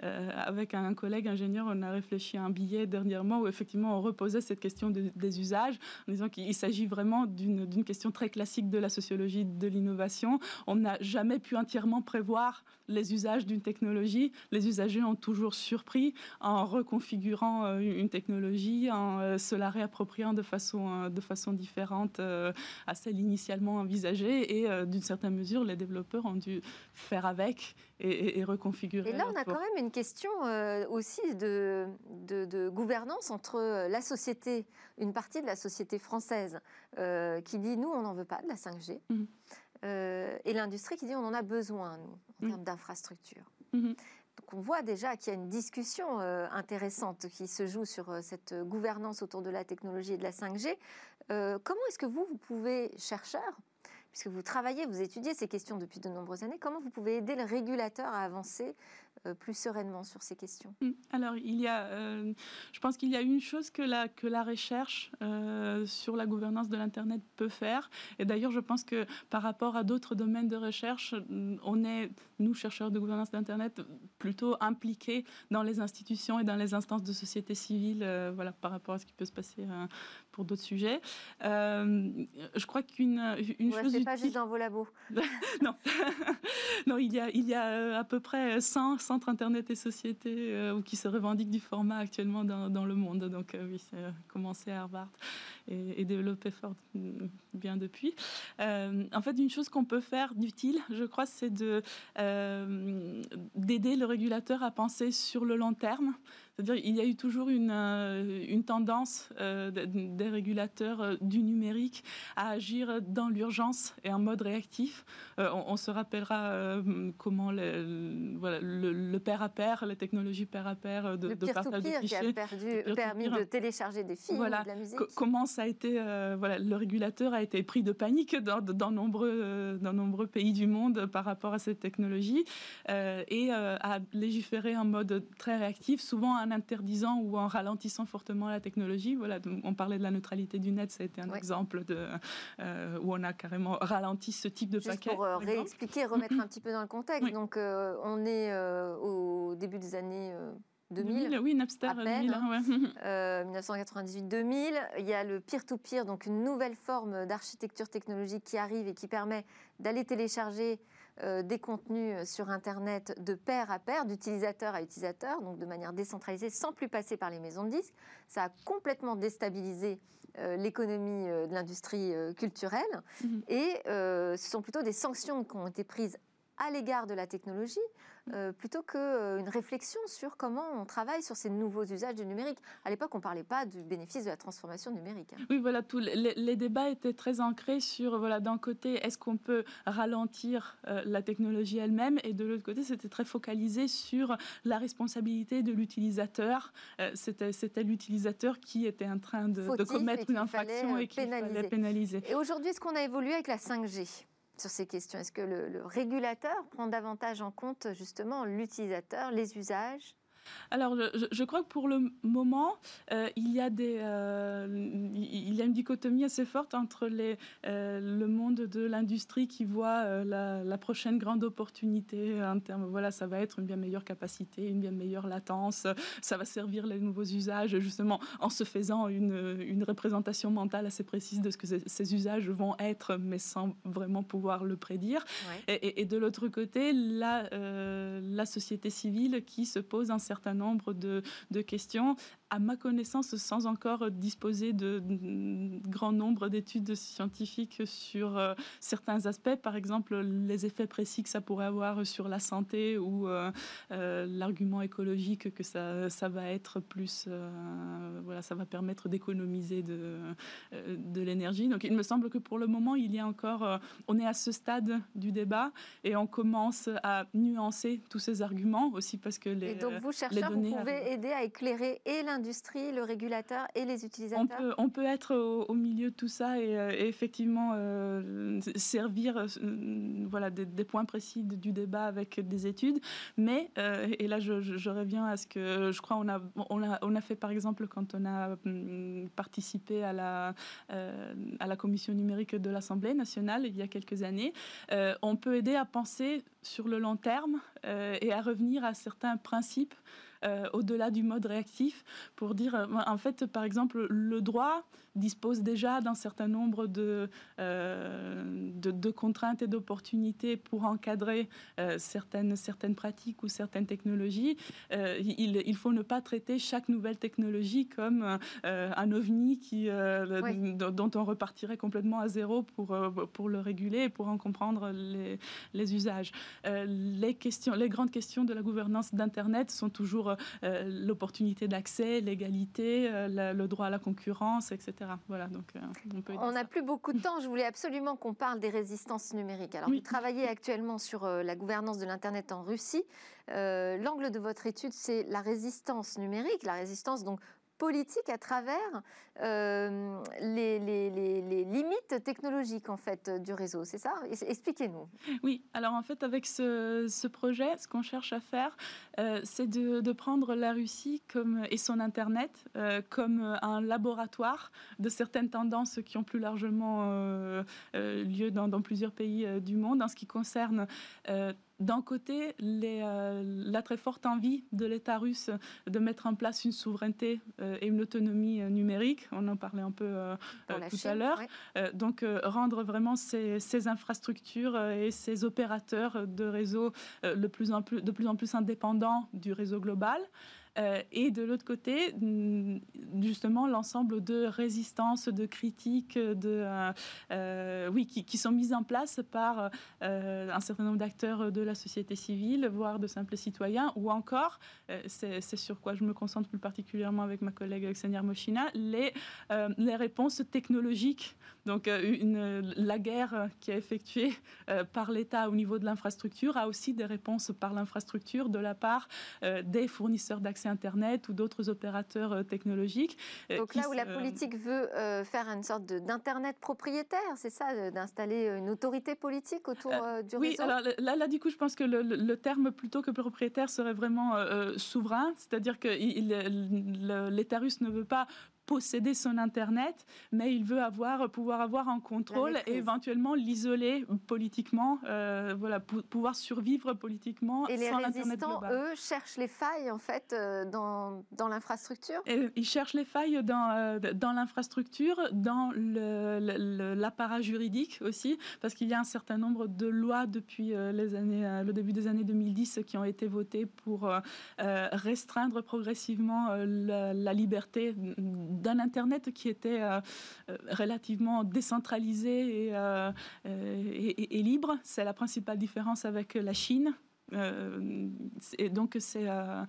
avec un collègue ingénieur, on a réfléchi à un billet dernièrement où effectivement on reposait cette question des usages en disant qu'il s'agit vraiment d'une question très classique de la sociologie de l'innovation. On n'a jamais pu entièrement prévoir les usages d'une technologie. Les usagers ont toujours surpris en reconfigurant euh, une technologie, en euh, se la réappropriant de façon, euh, de façon différente à celle initialement envisagée. Et d'une certaine mesure, les développeurs ont dû faire avec et, reconfigurer. Et là, on a quand même une question aussi de, de, gouvernance entre la société, une partie de la société française, qui dit nous, on n'en veut pas de la 5G. Euh, et l'industrie qui dit on en a besoin, nous, en termes d'infrastructure. Mhm. Donc on voit déjà qu'il y a une discussion euh, intéressante qui se joue sur euh, cette gouvernance autour de la technologie et de la 5G. comment est-ce que vous, vous pouvez, chercheurs, puisque vous travaillez, vous étudiez ces questions depuis de nombreuses années, comment vous pouvez aider le régulateur à avancer euh, plus sereinement sur ces questions? Mm. Alors, il y a, euh, je pense qu'il y a une chose que la, que la recherche euh, sur la gouvernance de l'Internet peut faire. Et d'ailleurs, je pense que par rapport à d'autres domaines de recherche, mm, on est, nous, chercheurs de gouvernance d'Internet, plutôt impliqués dans les institutions et dans les instances de société civile, voilà, par rapport à ce qui peut se passer pour d'autres sujets. je crois qu'une une chose. C'est pas juste dans vos labos. non. non, il y a, il y a à peu près 100, 100 Internet et société euh, qui se revendiquent du format actuellement dans, le monde. Donc euh, oui, c'est euh, commencé à Harvard et, développé fort bien depuis. en fait, une chose qu'on peut faire d'utile, je crois, c'est de d'aider le régulateur à penser sur le long terme. C'est-à-dire il y a eu toujours une, euh, une tendance euh, des régulateurs euh, du numérique à agir dans l'urgence et en mode réactif. On, se rappellera comment le, voilà, le, pair à pair, les technologies pair à pair de, de partage de fichiers, qui a perdu, permis de télécharger des films, voilà, de la musique. comment ça a été, voilà, le régulateur a été pris de panique dans, dans nombreux, dans nombreux pays du monde par rapport à cette technologie et a légiféré en mode très réactif, souvent en interdisant ou en ralentissant fortement la technologie. Voilà, on parlait de la neutralité du net, ça a été un exemple de, euh, où on a carrément ralenti ce type de Juste paquet. Pour euh, réexpliquer, remettre un petit peu dans le contexte. Donc, euh, on est au début des années. 2000, oui, Napster, 2000, 1998-2000. Il y a le peer-to-peer, donc une nouvelle forme d'architecture technologique qui arrive et qui permet d'aller télécharger euh, des contenus euh, sur Internet de pair à pair, d'utilisateur à utilisateur, donc de manière décentralisée, sans plus passer par les maisons de disques. Ça a complètement déstabilisé euh, l'économie de l'industrie culturelle. Mhm. Et ce sont plutôt des sanctions qui ont été prises à l'égard de la technologie euh, plutôt qu'une euh, réflexion sur comment on travaille sur ces nouveaux usages du numérique. À l'époque, on ne parlait pas du bénéfice de la transformation numérique. Hein. Oui, voilà, tous les, débats étaient très ancrés sur, voilà, d'un côté, est-ce qu'on peut ralentir euh, la technologie elle-même, et de l'autre côté, c'était très focalisé sur la responsabilité de l'utilisateur. c'était, c'était l'utilisateur qui était en train de, commettre une infraction et qu'il fallait pénaliser. Et aujourd'hui, est-ce qu'on a évolué avec la 5G sur ces questions. Est-ce que le, régulateur prend davantage en compte justement l'utilisateur, les usages alors, je, crois que pour le moment, euh, il, y a des, euh, il y a une dichotomie assez forte entre les, euh, le monde de l'industrie qui voit la, prochaine grande opportunité en termes, voilà, ça va être une bien meilleure capacité, une bien meilleure latence, ça va servir les nouveaux usages, justement, en se faisant une, une représentation mentale assez précise de ce que ces usages vont être, mais sans vraiment pouvoir le prédire. Et, de l'autre côté, la, la société civile qui se pose un certain nombre de, de questions à ma connaissance, sans encore disposer de, grand nombre d'études scientifiques sur euh, certains aspects, par exemple les effets précis que ça pourrait avoir sur la santé ou euh, euh, l'argument écologique que ça, ça va être plus, voilà, ça va permettre d'économiser de, de l'énergie. Donc il me semble que pour le moment, il y a encore, on est à ce stade du débat et on commence à nuancer tous ces arguments aussi parce que les. Et donc vous, chercheurs, vous pouvez aider à éclairer et l'industrie le régulateur et les utilisateurs On peut, être au, milieu de tout ça et, euh, effectivement euh, servir euh, voilà, des, points précis du débat avec des études. Mais, et là je, reviens à ce que je crois on a, on a, fait par exemple quand on a hum, participé à la commission numérique de l'Assemblée nationale il y a quelques années, on peut aider à penser sur le long terme et à revenir à certains principes euh, au-delà du mode réactif pour dire, euh, en fait, par exemple, le droit dispose déjà d'un certain nombre de, euh, de, contraintes et d'opportunités pour encadrer certaines, certaines pratiques ou certaines technologies. il, il, faut ne pas traiter chaque nouvelle technologie comme un ovni qui, dont on repartirait complètement à zéro pour, pour le réguler et pour en comprendre les, les usages. les, questions, les grandes questions de la gouvernance d'Internet sont toujours euh, l'opportunité d'accès, l'égalité, euh, le droit à la concurrence, etc. Voilà, donc euh, on n'a plus beaucoup de temps. Je voulais absolument qu'on parle des résistances numériques. Alors, vous travaillez actuellement sur la gouvernance de l'Internet en Russie. L'angle de votre étude, c'est la résistance numérique, la résistance donc politique à travers euh, les, limites technologiques en fait du réseau. C'est ça? Expliquez-nous. Oui. Alors en fait, avec ce, projet, ce qu'on cherche à faire, euh, c'est de, prendre la Russie comme et son internet euh, comme un laboratoire de certaines tendances qui ont plus largement lieu dans, dans, plusieurs pays du monde en ce qui concerne d'un côté, euh, la très forte envie de l'État russe de mettre en place une souveraineté euh, et une autonomie euh, numérique, on en parlait un peu tout à l'heure, donc rendre vraiment ces, ces, infrastructures et ces opérateurs de réseau le plus en plus, de plus en plus indépendants du réseau global. Euh, et de l'autre côté, mm, justement, l'ensemble de résistances, de critiques, de, euh, euh, oui, qui, sont mises en place par un certain nombre d'acteurs de la société civile, voire de simples citoyens, ou encore, c'est sur quoi je me concentre plus particulièrement avec ma collègue Xenia Moschina, les, les réponses technologiques donc euh, une, la guerre qui est effectuée euh, par l'État au niveau de l'infrastructure a aussi des réponses par l'infrastructure de la part euh, des fournisseurs d'accès Internet ou d'autres opérateurs technologiques. Donc là où la politique veut faire une sorte d'Internet propriétaire, c'est ça, d'installer une autorité politique autour du réseau? Oui, alors là, là, du coup, je pense que le, terme plutôt que propriétaire serait vraiment souverain, c'est-à-dire que l'État russe ne veut pas posséder son Internet, mais il veut avoir, pouvoir avoir un contrôle et éventuellement l'isoler politiquement, euh, voilà, pouvoir survivre politiquement. Et les résistants, eux, cherchent les failles en fait euh, dans, dans l'infrastructure? Ils cherchent les failles dans, euh, dans l'infrastructure, dans l'appareil juridique aussi, parce qu'il y a un certain nombre de lois depuis les années, le début des années 2010 qui ont été votées pour restreindre progressivement la, la liberté d'un Internet qui était euh, euh, relativement décentralisé euh, et, et libre. C'est la principale différence avec la Chine. Euh, et donc c'est euh,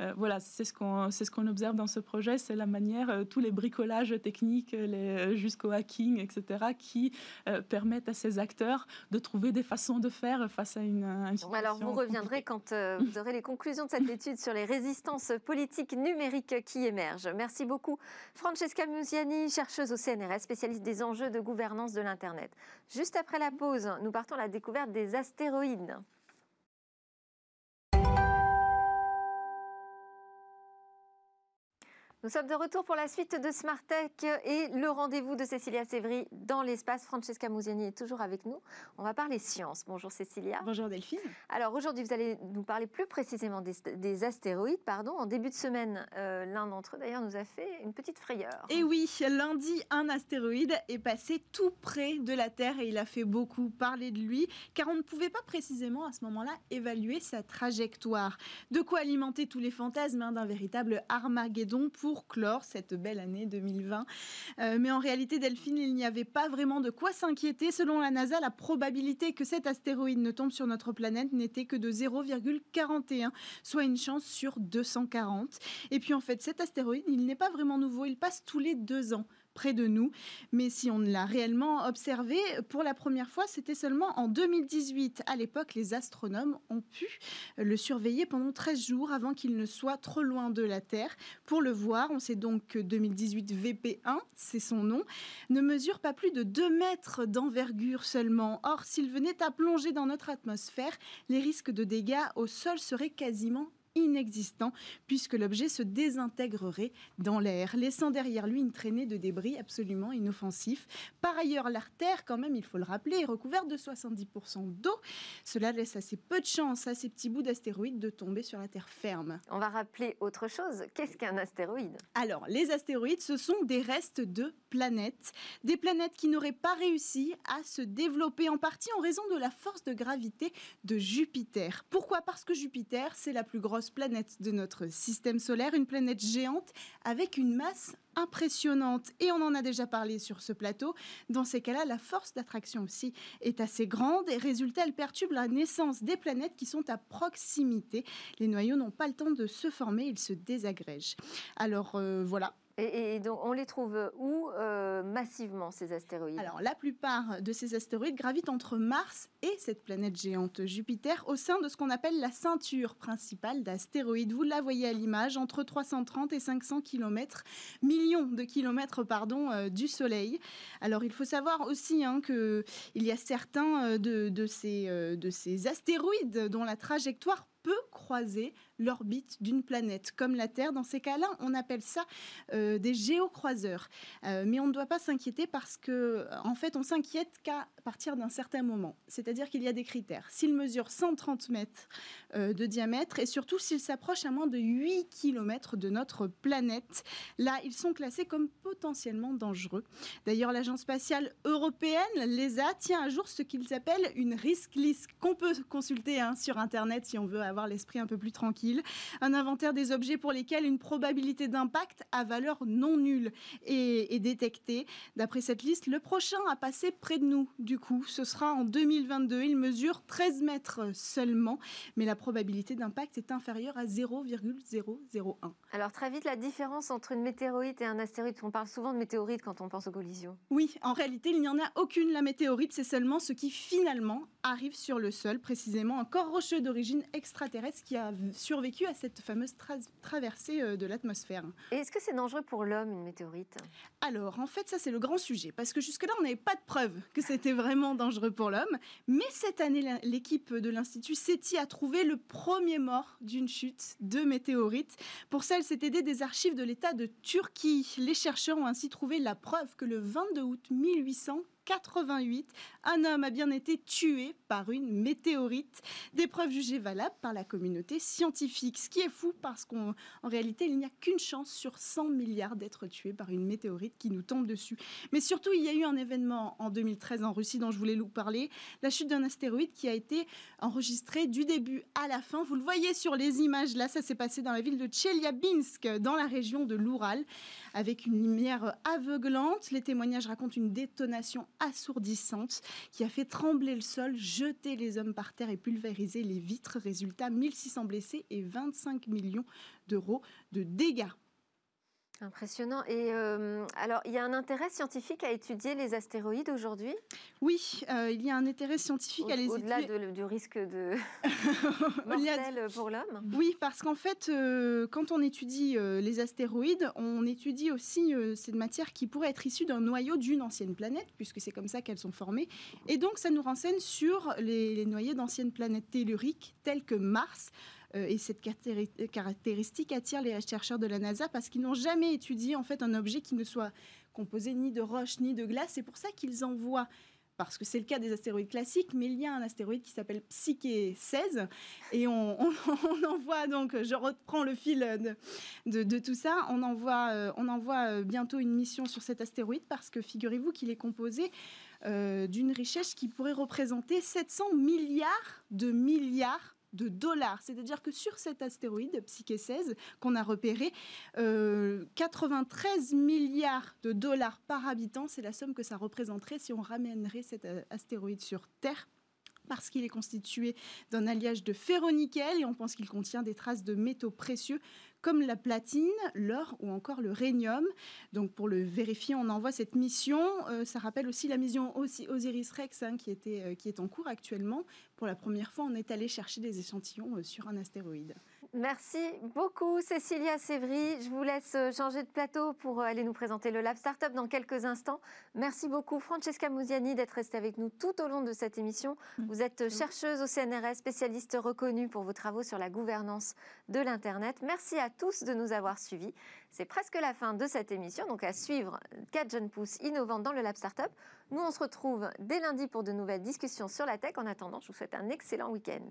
euh, voilà, c'est ce qu'on c'est ce qu'on observe dans ce projet, c'est la manière, tous les bricolages techniques, les, jusqu'au hacking, etc., qui permettent à ces acteurs de trouver des façons de faire face à une, situation Alors vous reviendrez quand vous aurez les conclusions de cette étude sur les résistances politiques numériques qui émergent. Merci beaucoup, Francesca Musiani, chercheuse au CNRS, spécialiste des enjeux de gouvernance de l'internet. Juste après la pause, nous partons à la découverte des astéroïdes. Nous sommes de retour pour la suite de Smart Tech et le rendez-vous de Cécilia Sévry dans l'espace. Francesca Musiani est toujours avec nous. On va parler science. Bonjour Cécilia. Bonjour Delphine. Alors aujourd'hui, vous allez nous parler plus précisément des, astéroïdes. Pardon. En début de semaine, euh, l'un d'entre eux d'ailleurs nous a fait une petite frayeur. Et oui, lundi, un astéroïde est passé tout près de la Terre et il a fait beaucoup parler de lui car on ne pouvait pas précisément à ce moment-là évaluer sa trajectoire. De quoi alimenter tous les fantasmes hein, d'un véritable Armageddon pour pour clore cette belle année 2020. Euh, mais en réalité, Delphine, il n'y avait pas vraiment de quoi s'inquiéter. Selon la NASA, la probabilité que cet astéroïde ne tombe sur notre planète n'était que de 0,41, soit une chance sur 240. Et puis en fait, cet astéroïde, il n'est pas vraiment nouveau, il passe tous les deux ans près de nous. Mais si on l'a réellement observé, pour la première fois, c'était seulement en 2018. À l'époque, les astronomes ont pu le surveiller pendant 13 jours avant qu'il ne soit trop loin de la Terre. Pour le voir, on sait donc que 2018 VP1, c'est son nom, ne mesure pas plus de 2 mètres d'envergure seulement. Or, s'il venait à plonger dans notre atmosphère, les risques de dégâts au sol seraient quasiment inexistant puisque l'objet se désintégrerait dans l'air, laissant derrière lui une traînée de débris absolument inoffensif. Par ailleurs, l'artère, quand même, il faut le rappeler, est recouverte de 70% d'eau. Cela laisse assez peu de chance à ces petits bouts d'astéroïdes de tomber sur la Terre ferme. On va rappeler autre chose. Qu'est-ce qu'un astéroïde? Alors, les astéroïdes, ce sont des restes de planètes, des planètes qui n'auraient pas réussi à se développer en partie en raison de la force de gravité de Jupiter. Pourquoi? Parce que Jupiter, c'est la plus grosse planète de notre système solaire, une planète géante avec une masse impressionnante. Et on en a déjà parlé sur ce plateau. Dans ces cas-là, la force d'attraction aussi est assez grande et résultat, elle perturbe la naissance des planètes qui sont à proximité. Les noyaux n'ont pas le temps de se former, ils se désagrègent. Alors euh, voilà, et, donc, on les trouve où euh, massivement, ces astéroïdes? Alors, la plupart de ces astéroïdes gravitent entre Mars et cette planète géante Jupiter au sein de ce qu'on appelle la ceinture principale d'astéroïdes. Vous la voyez à l'image, entre 330 et 500 km, millions de kilomètres, pardon, euh, du Soleil. Alors, il faut savoir aussi hein, qu'il y a certains euh, de, ces, de ces astéroïdes dont la trajectoire peut croiser l'orbite d'une planète, comme la Terre. Dans ces cas-là, on appelle ça euh, des géocroiseurs. Euh, mais on ne doit pas s'inquiéter parce que, en fait, on s'inquiète qu'à partir d'un certain moment. C'est-à-dire qu'il y a des critères. S'il mesure 130 mètres euh, de diamètre et surtout s'il s'approche à moins de 8 km de notre planète, là, ils sont classés comme potentiellement dangereux. D'ailleurs, l'Agence spatiale européenne, l'ESA, tient à jour ce qu'ils appellent une risk list qu'on peut consulter hein, sur Internet si on veut avoir l'esprit un peu plus tranquille un inventaire des objets pour lesquels une probabilité d'impact à valeur non nulle est, détectée. D'après cette liste, le prochain à passer près de nous, du coup, ce sera en 2022. Il mesure 13 mètres seulement, mais la probabilité d'impact est inférieure à 0,001. Alors très vite, la différence entre une météorite et un astéroïde, on parle souvent de météorite quand on pense aux collisions. Oui, en réalité, il n'y en a aucune. La météorite, c'est seulement ce qui finalement arrive sur le sol, précisément un corps rocheux d'origine extraterrestre qui a sur vécu à cette fameuse traversée euh, de l'atmosphère. Et est-ce que c'est dangereux pour l'homme, une météorite? Alors, en fait, ça, c'est le grand sujet, parce que jusque-là, on n'avait pas de preuve que c'était vraiment dangereux pour l'homme. Mais cette année, l'équipe de l'Institut SETI a trouvé le premier mort d'une chute de météorite. Pour ça, elle s'est aidée des archives de l'État de Turquie. Les chercheurs ont ainsi trouvé la preuve que le 22 août 1800, 88, un homme a bien été tué par une météorite. Des preuves jugées valables par la communauté scientifique. Ce qui est fou parce qu'en réalité, il n'y a qu'une chance sur 100 milliards d'être tué par une météorite qui nous tombe dessus. Mais surtout, il y a eu un événement en 2013 en Russie dont je voulais vous parler, la chute d'un astéroïde qui a été enregistré du début à la fin. Vous le voyez sur les images là, ça s'est passé dans la ville de Tcheliabinsk, dans la région de l'Oural, avec une lumière aveuglante. Les témoignages racontent une détonation assourdissante qui a fait trembler le sol, jeter les hommes par terre et pulvériser les vitres. Résultat, 1600 blessés et 25 millions d'euros de dégâts. Impressionnant. Et euh, alors, il y a un intérêt scientifique à étudier les astéroïdes aujourd'hui? Oui, euh, il y a un intérêt scientifique à les étudier. Au-delà du risque de mortel pour l'homme? Oui, parce qu'en fait, euh, quand on étudie les astéroïdes, on étudie aussi cette matière qui pourrait être issue d'un noyau d'une ancienne planète, puisque c'est comme ça qu'elles sont formées. Et donc, ça nous renseigne sur les, les noyaux d'anciennes planètes telluriques, telles que Mars, et cette caractéristique attire les chercheurs de la NASA parce qu'ils n'ont jamais étudié en fait un objet qui ne soit composé ni de roche ni de glace. C'est pour ça qu'ils envoient parce que c'est le cas des astéroïdes classiques, mais il y a un astéroïde qui s'appelle Psyche 16, et on, envoie donc, je reprends le fil de, tout ça, on envoie, euh, on envoie euh, bientôt une mission sur cet astéroïde, parce que figurez-vous qu'il est composé euh, d'une richesse qui pourrait représenter 700 milliards de milliards de dollars. C'est-à-dire que sur cet astéroïde, Psyche 16, qu'on a repéré, 93 euh, milliards de dollars par habitant, c'est la somme que ça représenterait si on ramènerait cet astéroïde sur Terre parce qu'il est constitué d'un alliage de ferro-nickel et on pense qu'il contient des traces de métaux précieux comme la platine, l'or ou encore le rhénium. Donc pour le vérifier, on envoie cette mission. Euh, ça rappelle aussi la mission Osiris-Rex hein, qui, était, euh, qui est en cours actuellement. Pour la première fois, on est allé chercher des échantillons euh, sur un astéroïde. Merci beaucoup Cécilia Sévry. Je vous laisse euh, changer de plateau pour euh, aller nous présenter le Lab Startup dans quelques instants. Merci beaucoup Francesca Musiani d'être restée avec nous tout au long de cette émission. Mm. Vous êtes chercheuse au CNRS, spécialiste reconnue pour vos travaux sur la gouvernance de l'Internet. Merci à tous de nous avoir suivis. C'est presque la fin de cette émission, donc à suivre 4 jeunes pousses innovantes dans le Lab Startup. Nous, on se retrouve dès lundi pour de nouvelles discussions sur la tech. En attendant, je vous souhaite un excellent week-end.